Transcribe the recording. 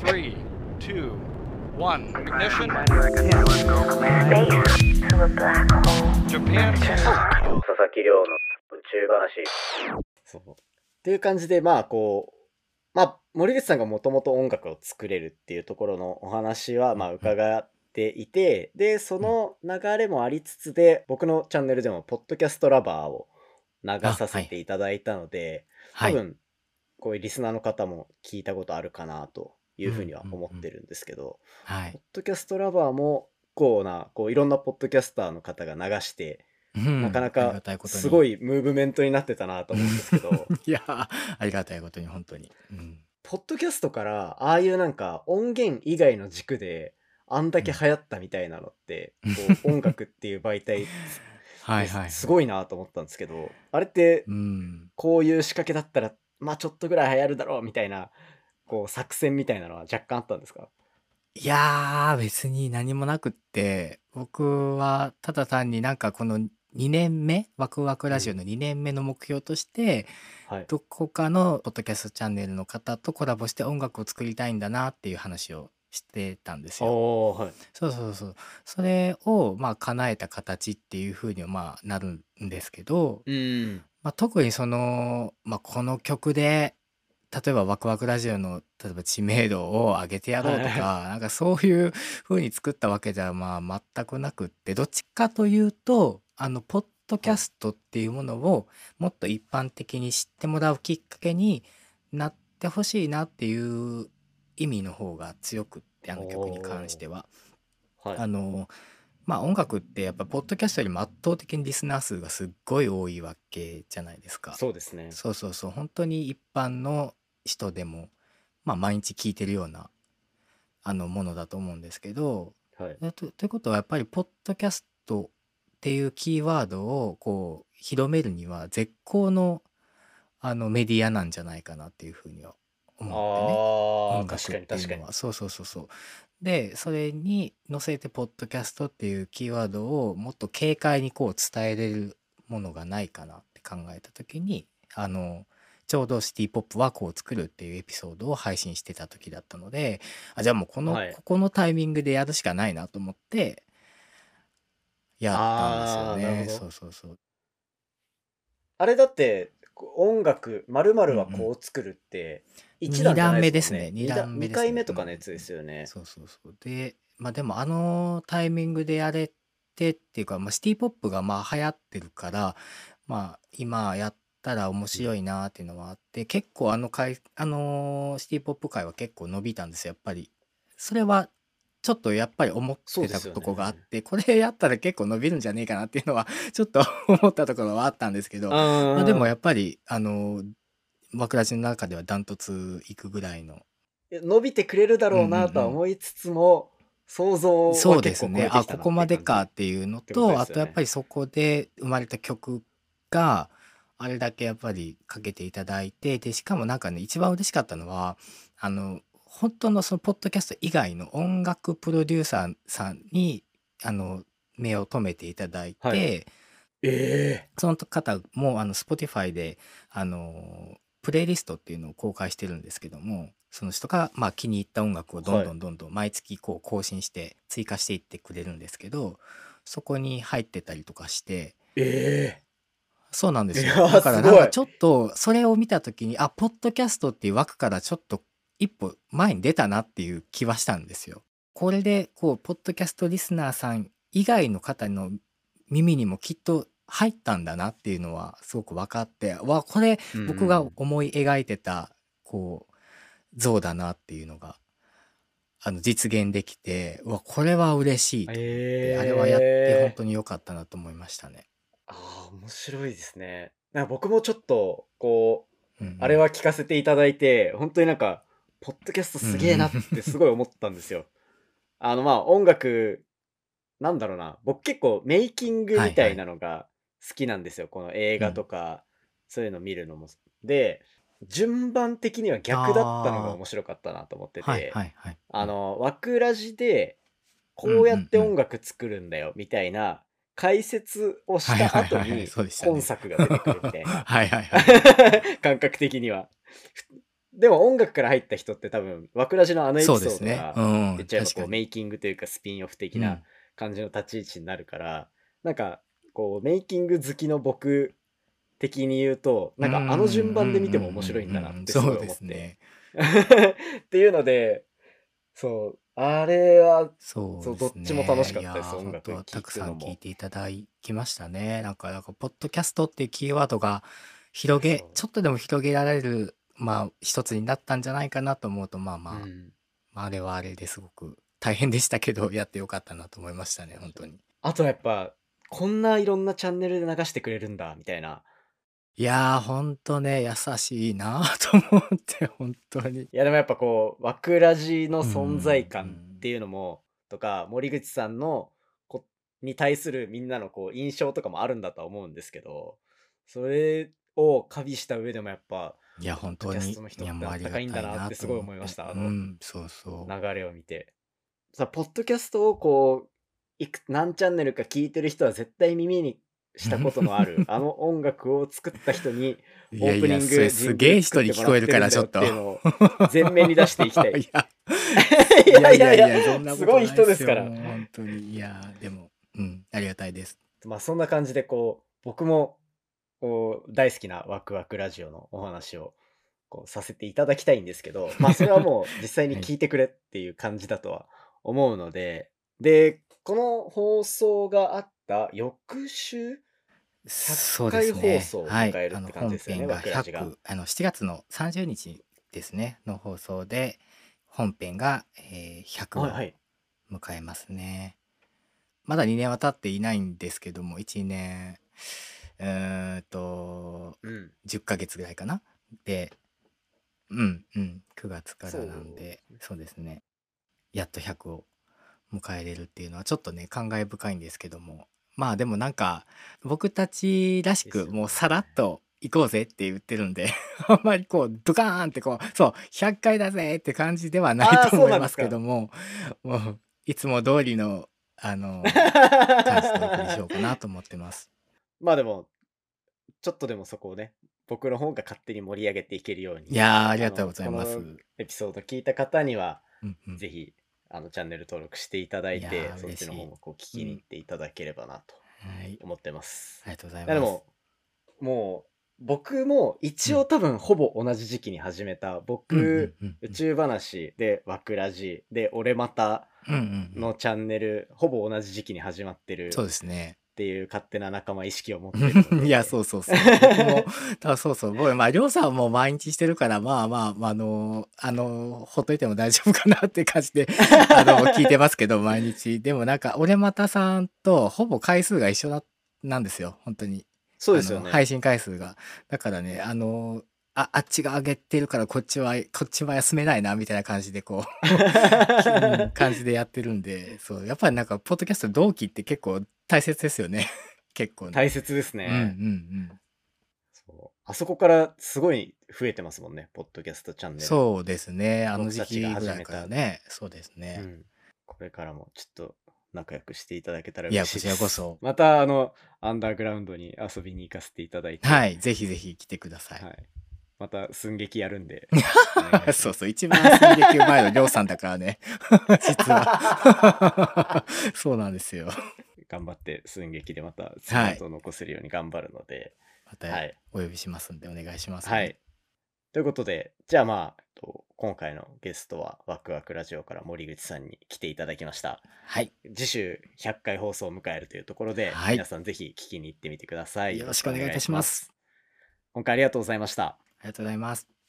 Three, two, one. Ignition. Japan. 佐々木亮の宇宙話。そう。っていう感じで、まあ、こう、まあ、森口さんがもともと音楽を作れるっていうところのお話は、まあ、伺っていて、で、その流れもありつつで、僕のチャンネルでも、ポッドキャストラバーを流させていただいたので、はい。多分、こういうリスナーの方も聞いたことあるかなというふうには思ってるんですけど、はいポッ。ドキャストラバーも、こうな、こういろんなポッドキャスターの方が流して、うんなかなかすごいムーブメントになってたなと思うんですけど、いや、ありがたいことに、本当に。うん。ポッドキャストからああいうなんか音源以外の軸であんだけ流行ったみたいなのって、こう音楽っていう媒体 はいはい。すごいなと思ったんですけどあれってうん。こういう仕掛けだったらまあちょっとぐらい流行るだろうみたいなこう作戦みたいなのは若干あったんですか？いやー、別に何もなくって、僕はただ単になんかこの2年目、ワクワクラジオの2年目の目標として、はい。どこかのポッドキャストチャンネルの方とコラボして音楽を作りたいんだなっていう話をしてたんですよ。はい。そうそうそう。それをまあ叶えた形っていう風にはまあなるんですけど、うん。まあ、特にその、まあ、この曲で例えばワクワクラジオの例えば知名度を上げてやろうとはいかなんかそういう風に作ったわけではまあ全くなくってどっちかとい。うとあのポッドキャストってい。うものをもっと一般的に知ってもらうきっかけになってほしい。なっていう意味の方が強くってあの曲に関しては。はい。あのまあ音楽ってやっぱポッドキャストよりも圧倒的にリスナー数がすっごい多いわけじゃないですか。そうですね。そうそうそう。本当に一般の人でも、まあ、毎日聞いてるようなあのものだと思うんですけどはい。えとということはやっぱりポッドキャストっていうキーワードをこう広めるには絶好のあのメディアなんじゃないかなっていうふうには思ってね。あ楽確かにっていそうそうそうそう。でそれに載せてポッドキャストっていうキーワードをもっと軽快にこう伝えれるものがないかなって考えた時にあのちょうどシティ・ポップはこう作るっていうエピソードを配信してた時だったのであじゃあもうこの、はい。ここのタイミングでやるしかないなと思ってやったんですよね。そうそうそう。あれだって音楽まるはこう作るって一段じゃないですもんね。二段目ですね。二段目ね。回目とかのやつですよね。そうそうそう。で、まあでもあのタイミングでやれてっていうか、まあ、シティポップがまあ流行ってるから、まあ今やったら面白いなっていうのはあって、結構あの回、あのーシティポップ界は結構伸びたんですよ、やっぱり。それはちょっとやっぱり思ってたとこがあって、これやったら結構伸びるんじゃねえかなっていうのは ちょっと思ったところはあったんですけど、ままあでもやっぱり、あのー、枠ラジの中ではダントツいくぐらいの。伸びてくれるだろうなとは思いつつも、想像はそうですね。あここまでかっっていうのとあとやっぱりそこで生まれた曲があれだけやっぱりかけていただいてでしかもなんかね一番嬉しかったのはあの本当のそのポッドキャスト以外の音楽プロデューサーさんにあの目を留めていただいて、はい。えその方もあの Spotify であのプレイリストっていうのを公開してるんですけどもその人が、まあ、気に入った音楽をどんどんどんどん毎月こう更新して追加していってくれるんですけどそこに入ってたりとかしてええそうなんですよだからなんかちょっとそれを見た時にあポッドキャストっていう枠からちょっと一歩前に出たなっていう気はしたんですよ。これでこうポッドキャストリスナーさん以外の方の耳にもきっと入ったんだなっていうのはすごく分かってわこれー僕が思い描いてたこう像だなっていうのがあの実現できてうわこれは嬉しいと思って、えーあれはやって本当に良かったなと思いましたね。ああ面白いですね。なんか僕もちょっとこううんうん。あれは聞かせていただいて本当になんかポッドキャストすげえなってすごい思ったんですよ。あのまあ音楽なんだろうな。僕結構メイキングみたいなのが好きなんですよ、この映画とか、そういうの見るのも。で順番的には逆だったのが面白かったなと思ってて、はいはいはい。あの、ワクラジで、こうやって音楽作るんだよ、みたいな解説をした後に本作が出てくるみたいな はいはいはい。感覚的には。でも音楽から入った人って多分、わくらじのあのエピソードそうですね。が、うん。言っちゃこうメイキングというかスピンオフ的うんな感じの立ち位置になるから、なんかこうメイキング好きの僕的に言うとなんかあの順番で見ても面白いんだなってすごい思って。っていうのでそうあれはそうそう。どっちも楽しかったです音楽本当たくさん聴いていただきましたね。なんか、なんか、ポッドキャストっていうキーワードが広げちょっとでも広げられる、まあ、一つになったんじゃないかなと思うと、まあまあ、うんまあ、あれはあれですごく大変でしたけど、やってよかったなと思いましたね、本当に。あとやっぱこんないろんなチャンネルで流してくれるんだみたいないやー、ほんとね、優しいなと思って、本当に。いやでもやっぱこう、わくらじの存在感っていうのも、とか、森口さんのこに対するみんなのこう印象とかもあるんだとは思うんですけど、それを加味した上でもやっぱいや、本当にポッドキャストの、人ってあったかいんだななってすごい思いました。あのうん、そうそう。流れを見て。さ、ポッドキャストをこう、いく何チャンネルか聞いてる人は絶対耳にしたことのあるあの音楽を作った人に いオープニングそれすげえ人に聞こえるから、ちょっと。ジングル作ってもらってるんだよっていうのを前面に出していきたい。いや、いやいやいやすごい人ですから本当に。いや、でも、うん、ありがたいです。まあそんな感じでこう僕もこう大好きなワクワクラジオのお話をこうさせていただきたいんですけど、まあそれはもう実際に聞いてくれっていう感じだとは思うので、で、この放送があった翌週？そうですね。回放送をはい。迎えるってあの感じですよね本編がワクラジが100、あの7月の30日ですね、の放送で、本編が、えー100をはいはい。迎えますね。まだ2年は経っていないんですけども、1年、うーんと、うん。10ヶ月ぐらいかな？で、うんうん、9月からなんで、そうそうですね。やっと100を迎えれるっていうのはちょっとね、感慨深いんですけども。まあでもなんか、僕たちらしくもうさらっと行こうぜって言ってるんで、あんまりこう、ドカーンってこう、そう、100回だぜって感じではないと思いますけども、もう、いつも通りの、あの、感じでお送りしようかなと思ってます。まあでも、ちょっとでもそこをね、僕の方が勝手に盛り上げていけるように。いやー、ありがとうございます。エピソード聞いた方には、うんうんぜひ、あの、チャンネル登録していただいいてそっちの方もこう聞きに行っていただければなとはい。思ってます。ありがとうございます。でも、もう、僕も一応多分ほぼ同じ時期に始めた、僕、うんうんうんうん宇宙話で、わくらじで、俺またうんうんうんのチャンネル、ほぼ同じ時期に始まってるそうですね。っていう勝手な仲間意識を持ってる。いや、そうそうそう。僕も、あそうそう。僕、まあ、りょうさんも毎日してるから、まあまあ、まあ、あの、あの、ほっといても大丈夫かなって感じで、あの、聞いてますけど、毎日。でもなんか、俺またさんとほぼ回数が一緒だなんですよ、本当に。そうですよね。配信回数が。だからね、あの、あ、あっちが上げてるからこっちは、こっちは休めないな、みたいな感じでこう、うん感じでやってるんで、そう、やっぱりなんか、ポッドキャスト同期って結構大切ですよね。結構ね。大切ですね。うんうんうん。そうあそこからすごい増えてますもんね、ポッドキャストチャンネル。そうですね。あの時期ぐらいが始めたからね。そうですね。うんこれからもちょっと仲良くしていただけたらいや、こち嬉しいです。らこそ。また、あの、アンダーグラウンドに遊びに行かせていただいて。はい。ぜひぜひ来てください。はいまた寸劇やるんで。そうそう。一番寸劇うまいの、りょうさんだからね。実は。そうなんですよ。頑張って寸劇でまたはい姿を残せるように頑張るので。またはいお呼びしますんで、お願いします、はい。。ということで、じゃあまあ、えっと今回のゲストはワクワクラジオから森口さんに来ていただきました。はい。次週100回放送を迎えるというところで、はい皆さんぜひ聞きに行ってみてください。よろしくお願いいたします。今回ありがとうございました。ありがとうございます。